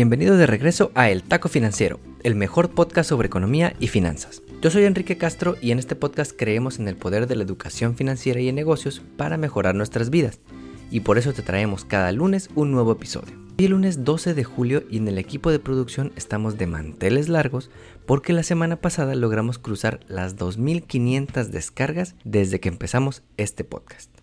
Bienvenido de regreso a El Taco Financiero, el mejor podcast sobre economía y finanzas. Yo soy Enrique Castro y en este podcast creemos en el poder de la educación financiera y en negocios para mejorar nuestras vidas. Y por eso te traemos cada lunes un nuevo episodio. Hoy es lunes 12 de julio y en el equipo de producción estamos de manteles largos porque la semana pasada logramos cruzar las 2.500 descargas desde que empezamos este podcast.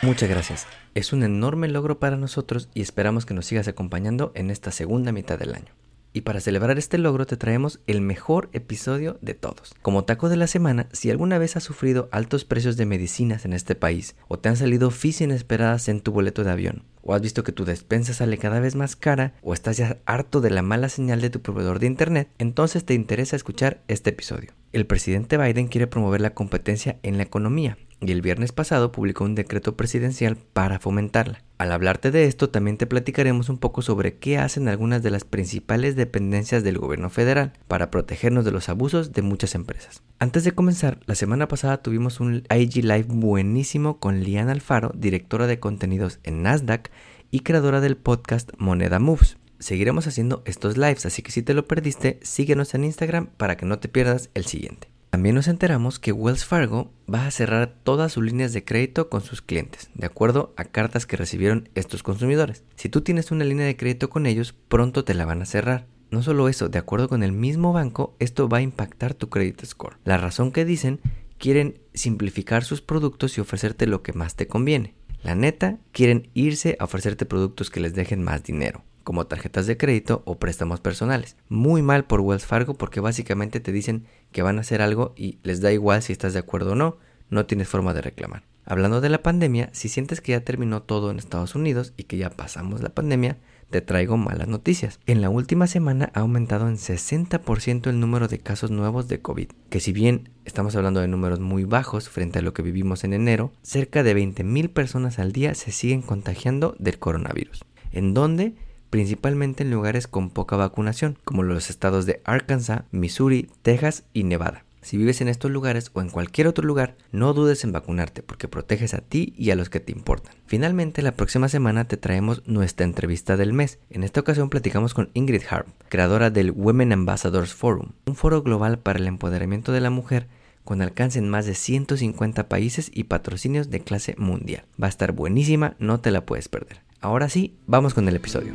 Muchas gracias. Es un enorme logro para nosotros y esperamos que nos sigas acompañando en esta segunda mitad del año. Y para celebrar este logro te traemos el mejor episodio de todos. Como taco de la semana, si alguna vez has sufrido altos precios de medicinas en este país, o te han salido fees inesperadas en tu boleto de avión, o has visto que tu despensa sale cada vez más cara, o estás ya harto de la mala señal de tu proveedor de internet, entonces te interesa escuchar este episodio. El presidente Biden quiere promover la competencia en la economía y el viernes pasado publicó un decreto presidencial para fomentarla. Al hablarte de esto también te platicaremos un poco sobre qué hacen algunas de las principales dependencias del gobierno federal para protegernos de los abusos de muchas empresas. Antes de comenzar, la semana pasada tuvimos un IG Live buenísimo con Liana Alfaro, directora de contenidos en Nasdaq y creadora del podcast Moneda Moves. Seguiremos haciendo estos lives, así que si te lo perdiste, síguenos en Instagram para que no te pierdas el siguiente. También nos enteramos que Wells Fargo va a cerrar todas sus líneas de crédito con sus clientes, de acuerdo a cartas que recibieron estos consumidores. Si tú tienes una línea de crédito con ellos, pronto te la van a cerrar. No solo eso, de acuerdo con el mismo banco, esto va a impactar tu credit score. La razón que dicen, quieren simplificar sus productos y ofrecerte lo que más te conviene. La neta, quieren irse a ofrecerte productos que les dejen más dinero como tarjetas de crédito o préstamos personales. Muy mal por Wells Fargo porque básicamente te dicen que van a hacer algo y les da igual si estás de acuerdo o no, no tienes forma de reclamar. Hablando de la pandemia, si sientes que ya terminó todo en Estados Unidos y que ya pasamos la pandemia, te traigo malas noticias. En la última semana ha aumentado en 60% el número de casos nuevos de COVID, que si bien estamos hablando de números muy bajos frente a lo que vivimos en enero, cerca de 20.000 personas al día se siguen contagiando del coronavirus. ¿En dónde? Principalmente en lugares con poca vacunación, como los estados de Arkansas, Missouri, Texas y Nevada. Si vives en estos lugares o en cualquier otro lugar, no dudes en vacunarte porque proteges a ti y a los que te importan. Finalmente, la próxima semana te traemos nuestra entrevista del mes. En esta ocasión platicamos con Ingrid Harp, creadora del Women Ambassadors Forum, un foro global para el empoderamiento de la mujer con alcance en más de 150 países y patrocinios de clase mundial. Va a estar buenísima, no te la puedes perder. Ahora sí, vamos con el episodio.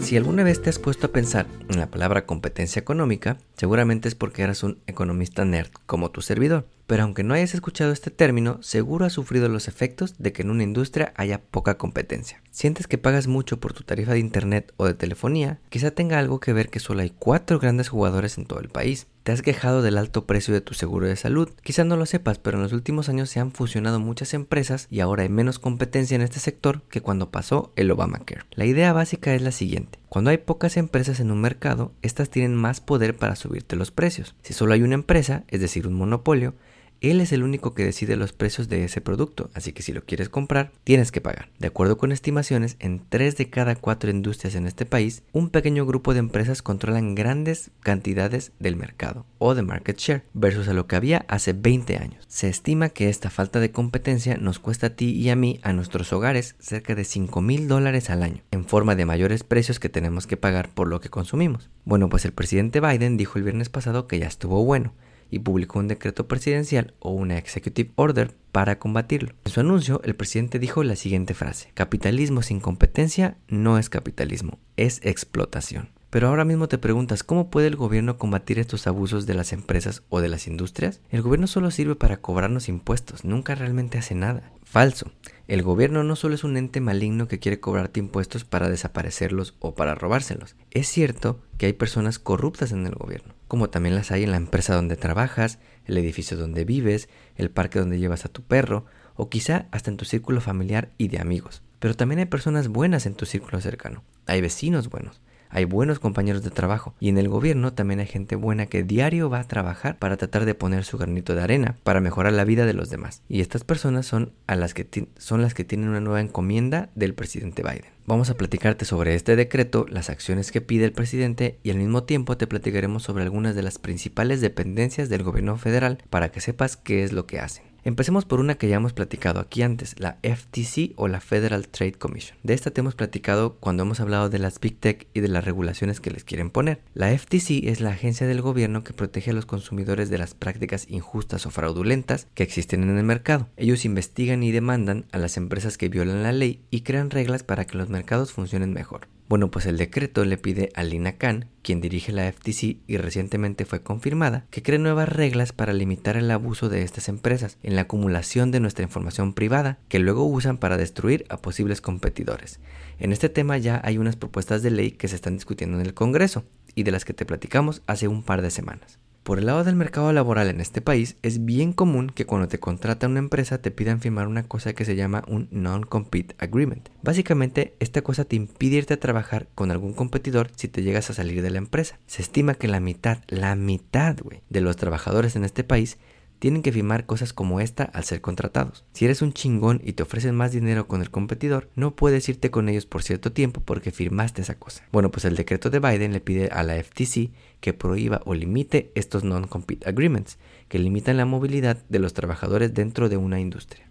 Si alguna vez te has puesto a pensar en la palabra competencia económica, seguramente es porque eras un economista nerd como tu servidor. Pero aunque no hayas escuchado este término, seguro has sufrido los efectos de que en una industria haya poca competencia. Sientes que pagas mucho por tu tarifa de internet o de telefonía, quizá tenga algo que ver que solo hay cuatro grandes jugadores en todo el país. Te has quejado del alto precio de tu seguro de salud. Quizá no lo sepas, pero en los últimos años se han fusionado muchas empresas y ahora hay menos competencia en este sector que cuando pasó el Obamacare. La idea básica es la siguiente. Cuando hay pocas empresas en un mercado, estas tienen más poder para subirte los precios. Si solo hay una empresa, es decir, un monopolio, él es el único que decide los precios de ese producto, así que si lo quieres comprar, tienes que pagar. De acuerdo con estimaciones, en 3 de cada 4 industrias en este país, un pequeño grupo de empresas controlan grandes cantidades del mercado o de market share versus a lo que había hace 20 años. Se estima que esta falta de competencia nos cuesta a ti y a mí, a nuestros hogares, cerca de 5 mil dólares al año, en forma de mayores precios que tenemos que pagar por lo que consumimos. Bueno, pues el presidente Biden dijo el viernes pasado que ya estuvo bueno y publicó un decreto presidencial o una executive order para combatirlo. En su anuncio, el presidente dijo la siguiente frase, capitalismo sin competencia no es capitalismo, es explotación. Pero ahora mismo te preguntas, ¿cómo puede el gobierno combatir estos abusos de las empresas o de las industrias? El gobierno solo sirve para cobrarnos impuestos, nunca realmente hace nada. Falso. El gobierno no solo es un ente maligno que quiere cobrarte impuestos para desaparecerlos o para robárselos. Es cierto que hay personas corruptas en el gobierno, como también las hay en la empresa donde trabajas, el edificio donde vives, el parque donde llevas a tu perro, o quizá hasta en tu círculo familiar y de amigos. Pero también hay personas buenas en tu círculo cercano. Hay vecinos buenos hay buenos compañeros de trabajo y en el gobierno también hay gente buena que diario va a trabajar para tratar de poner su granito de arena para mejorar la vida de los demás. Y estas personas son, a las que son las que tienen una nueva encomienda del presidente Biden. Vamos a platicarte sobre este decreto, las acciones que pide el presidente y al mismo tiempo te platicaremos sobre algunas de las principales dependencias del gobierno federal para que sepas qué es lo que hacen. Empecemos por una que ya hemos platicado aquí antes, la FTC o la Federal Trade Commission. De esta te hemos platicado cuando hemos hablado de las Big Tech y de las regulaciones que les quieren poner. La FTC es la agencia del gobierno que protege a los consumidores de las prácticas injustas o fraudulentas que existen en el mercado. Ellos investigan y demandan a las empresas que violan la ley y crean reglas para que los mercados funcionen mejor. Bueno, pues el decreto le pide a Lina Khan, quien dirige la FTC y recientemente fue confirmada, que cree nuevas reglas para limitar el abuso de estas empresas en la acumulación de nuestra información privada que luego usan para destruir a posibles competidores. En este tema ya hay unas propuestas de ley que se están discutiendo en el Congreso y de las que te platicamos hace un par de semanas. Por el lado del mercado laboral en este país, es bien común que cuando te contrata una empresa te pidan firmar una cosa que se llama un Non-Compete Agreement. Básicamente, esta cosa te impide irte a trabajar con algún competidor si te llegas a salir de la empresa. Se estima que la mitad, la mitad, güey, de los trabajadores en este país tienen que firmar cosas como esta al ser contratados. Si eres un chingón y te ofrecen más dinero con el competidor, no puedes irte con ellos por cierto tiempo porque firmaste esa cosa. Bueno, pues el decreto de Biden le pide a la FTC que prohíba o limite estos non-compete agreements, que limitan la movilidad de los trabajadores dentro de una industria.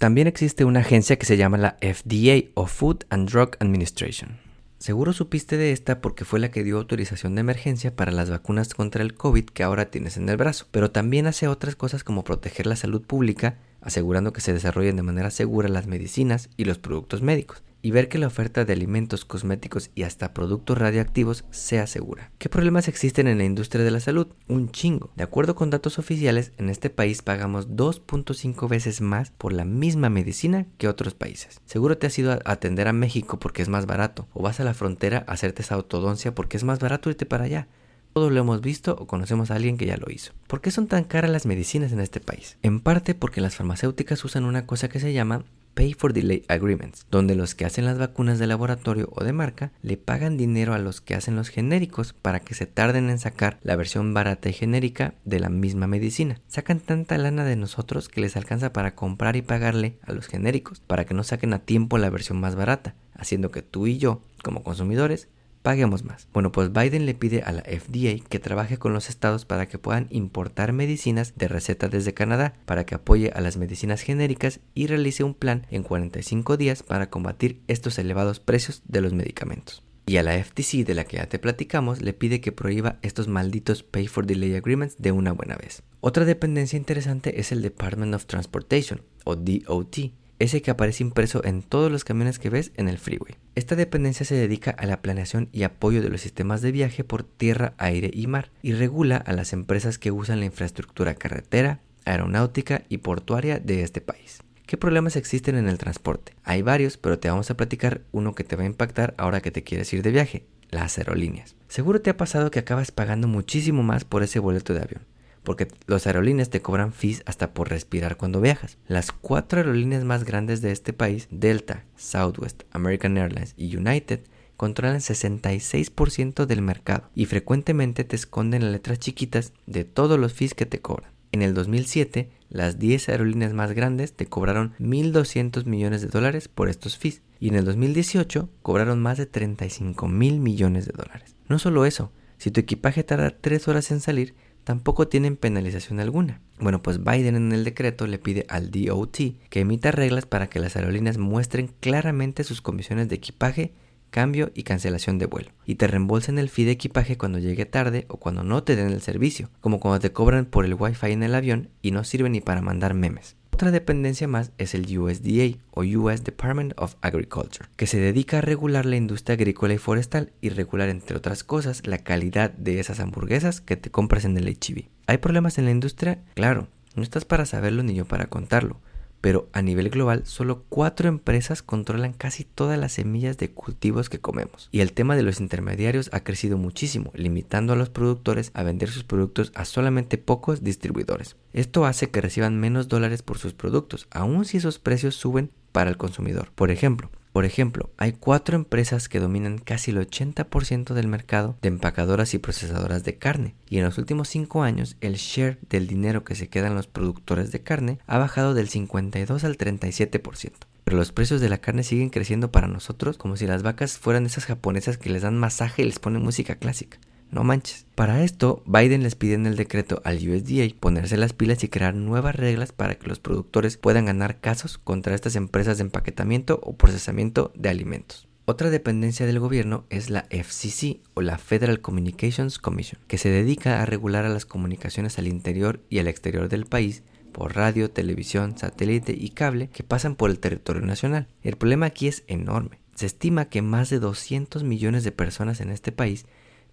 También existe una agencia que se llama la FDA o Food and Drug Administration. Seguro supiste de esta porque fue la que dio autorización de emergencia para las vacunas contra el COVID que ahora tienes en el brazo, pero también hace otras cosas como proteger la salud pública, asegurando que se desarrollen de manera segura las medicinas y los productos médicos y ver que la oferta de alimentos, cosméticos y hasta productos radioactivos sea segura. ¿Qué problemas existen en la industria de la salud? Un chingo. De acuerdo con datos oficiales, en este país pagamos 2.5 veces más por la misma medicina que otros países. Seguro te has ido a atender a México porque es más barato, o vas a la frontera a hacerte esa autodoncia porque es más barato irte para allá. Todos lo hemos visto o conocemos a alguien que ya lo hizo. ¿Por qué son tan caras las medicinas en este país? En parte porque las farmacéuticas usan una cosa que se llama Pay for Delay Agreements, donde los que hacen las vacunas de laboratorio o de marca le pagan dinero a los que hacen los genéricos para que se tarden en sacar la versión barata y genérica de la misma medicina. Sacan tanta lana de nosotros que les alcanza para comprar y pagarle a los genéricos para que no saquen a tiempo la versión más barata, haciendo que tú y yo, como consumidores, paguemos más. Bueno, pues Biden le pide a la FDA que trabaje con los estados para que puedan importar medicinas de receta desde Canadá, para que apoye a las medicinas genéricas y realice un plan en 45 días para combatir estos elevados precios de los medicamentos. Y a la FTC de la que ya te platicamos le pide que prohíba estos malditos Pay for Delay Agreements de una buena vez. Otra dependencia interesante es el Department of Transportation o DOT ese que aparece impreso en todos los camiones que ves en el freeway. Esta dependencia se dedica a la planeación y apoyo de los sistemas de viaje por tierra, aire y mar y regula a las empresas que usan la infraestructura carretera, aeronáutica y portuaria de este país. ¿Qué problemas existen en el transporte? Hay varios, pero te vamos a platicar uno que te va a impactar ahora que te quieres ir de viaje, las aerolíneas. Seguro te ha pasado que acabas pagando muchísimo más por ese boleto de avión porque los aerolíneas te cobran fees hasta por respirar cuando viajas. Las cuatro aerolíneas más grandes de este país, Delta, Southwest, American Airlines y United, controlan 66% del mercado y frecuentemente te esconden las letras chiquitas de todos los fees que te cobran. En el 2007, las 10 aerolíneas más grandes te cobraron 1.200 millones de dólares por estos fees y en el 2018 cobraron más de 35 mil millones de dólares. No solo eso, si tu equipaje tarda 3 horas en salir, tampoco tienen penalización alguna. Bueno, pues Biden en el decreto le pide al DOT que emita reglas para que las aerolíneas muestren claramente sus comisiones de equipaje, cambio y cancelación de vuelo, y te reembolsen el fee de equipaje cuando llegue tarde o cuando no te den el servicio, como cuando te cobran por el wifi en el avión y no sirve ni para mandar memes. Otra dependencia más es el USDA o US Department of Agriculture, que se dedica a regular la industria agrícola y forestal y regular, entre otras cosas, la calidad de esas hamburguesas que te compras en el HB. ¿Hay problemas en la industria? Claro, no estás para saberlo ni yo para contarlo, pero a nivel global solo cuatro empresas controlan casi todas las semillas de cultivos que comemos. Y el tema de los intermediarios ha crecido muchísimo, limitando a los productores a vender sus productos a solamente pocos distribuidores. Esto hace que reciban menos dólares por sus productos, aun si esos precios suben para el consumidor. Por ejemplo, Por ejemplo, hay cuatro empresas que dominan casi el 80% del mercado de empacadoras y procesadoras de carne, y en los últimos cinco años el share del dinero que se quedan los productores de carne ha bajado del 52 al 37%. Pero los precios de la carne siguen creciendo para nosotros como si las vacas fueran esas japonesas que les dan masaje y les ponen música clásica. No manches. Para esto, Biden les pide en el decreto al USDA ponerse las pilas y crear nuevas reglas para que los productores puedan ganar casos contra estas empresas de empaquetamiento o procesamiento de alimentos. Otra dependencia del gobierno es la FCC o la Federal Communications Commission, que se dedica a regular a las comunicaciones al interior y al exterior del país por radio, televisión, satélite y cable que pasan por el territorio nacional. El problema aquí es enorme. Se estima que más de 200 millones de personas en este país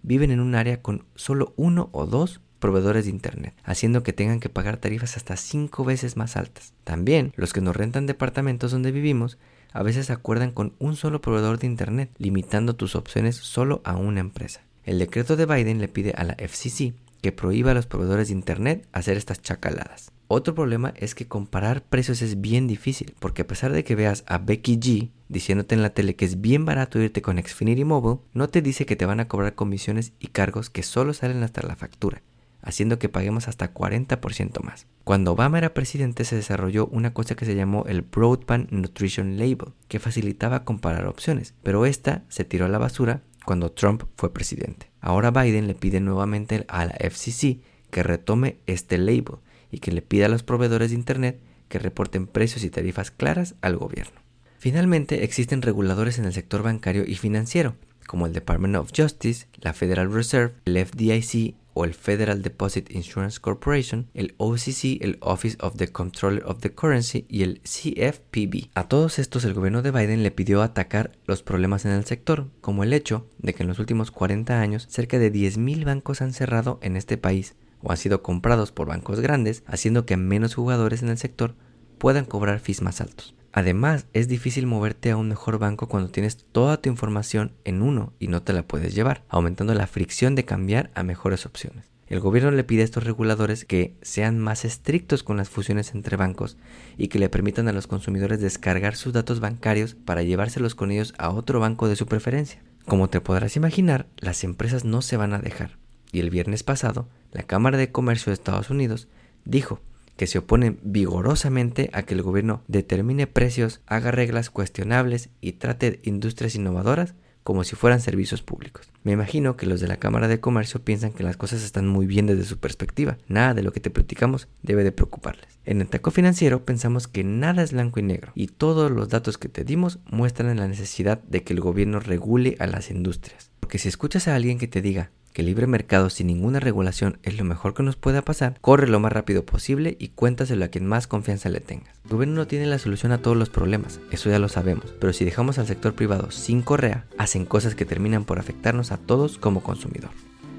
viven en un área con solo uno o dos proveedores de Internet, haciendo que tengan que pagar tarifas hasta cinco veces más altas. También los que nos rentan departamentos donde vivimos a veces acuerdan con un solo proveedor de Internet, limitando tus opciones solo a una empresa. El decreto de Biden le pide a la FCC que prohíba a los proveedores de Internet hacer estas chacaladas. Otro problema es que comparar precios es bien difícil, porque a pesar de que veas a Becky G diciéndote en la tele que es bien barato irte con Xfinity Mobile, no te dice que te van a cobrar comisiones y cargos que solo salen hasta la factura, haciendo que paguemos hasta 40% más. Cuando Obama era presidente se desarrolló una cosa que se llamó el Broadband Nutrition Label, que facilitaba comparar opciones, pero esta se tiró a la basura cuando Trump fue presidente. Ahora Biden le pide nuevamente a la FCC que retome este label y que le pida a los proveedores de Internet que reporten precios y tarifas claras al gobierno. Finalmente, existen reguladores en el sector bancario y financiero, como el Department of Justice, la Federal Reserve, el FDIC o el Federal Deposit Insurance Corporation, el OCC, el Office of the Controller of the Currency y el CFPB. A todos estos el gobierno de Biden le pidió atacar los problemas en el sector, como el hecho de que en los últimos 40 años cerca de 10.000 bancos han cerrado en este país o han sido comprados por bancos grandes, haciendo que menos jugadores en el sector puedan cobrar fees más altos. Además, es difícil moverte a un mejor banco cuando tienes toda tu información en uno y no te la puedes llevar, aumentando la fricción de cambiar a mejores opciones. El gobierno le pide a estos reguladores que sean más estrictos con las fusiones entre bancos y que le permitan a los consumidores descargar sus datos bancarios para llevárselos con ellos a otro banco de su preferencia. Como te podrás imaginar, las empresas no se van a dejar. Y el viernes pasado, la Cámara de Comercio de Estados Unidos dijo que se oponen vigorosamente a que el gobierno determine precios, haga reglas cuestionables y trate industrias innovadoras como si fueran servicios públicos. Me imagino que los de la Cámara de Comercio piensan que las cosas están muy bien desde su perspectiva. Nada de lo que te platicamos debe de preocuparles. En el taco financiero pensamos que nada es blanco y negro y todos los datos que te dimos muestran la necesidad de que el gobierno regule a las industrias. Porque si escuchas a alguien que te diga que el libre mercado sin ninguna regulación es lo mejor que nos pueda pasar, corre lo más rápido posible y cuéntaselo a quien más confianza le tengas. El gobierno no tiene la solución a todos los problemas, eso ya lo sabemos, pero si dejamos al sector privado sin correa, hacen cosas que terminan por afectarnos a todos como consumidor.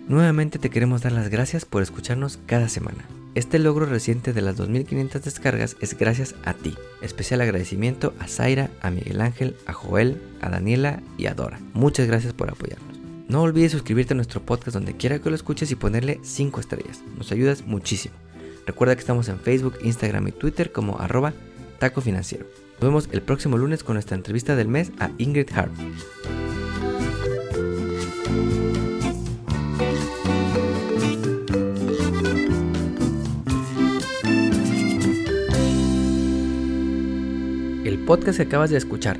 Nuevamente te queremos dar las gracias por escucharnos cada semana. Este logro reciente de las 2500 descargas es gracias a ti. Especial agradecimiento a Zaira, a Miguel Ángel, a Joel, a Daniela y a Dora. Muchas gracias por apoyarnos. No olvides suscribirte a nuestro podcast donde quiera que lo escuches y ponerle 5 estrellas. Nos ayudas muchísimo. Recuerda que estamos en Facebook, Instagram y Twitter como arroba taco financiero. Nos vemos el próximo lunes con nuestra entrevista del mes a Ingrid Hart. El podcast que acabas de escuchar,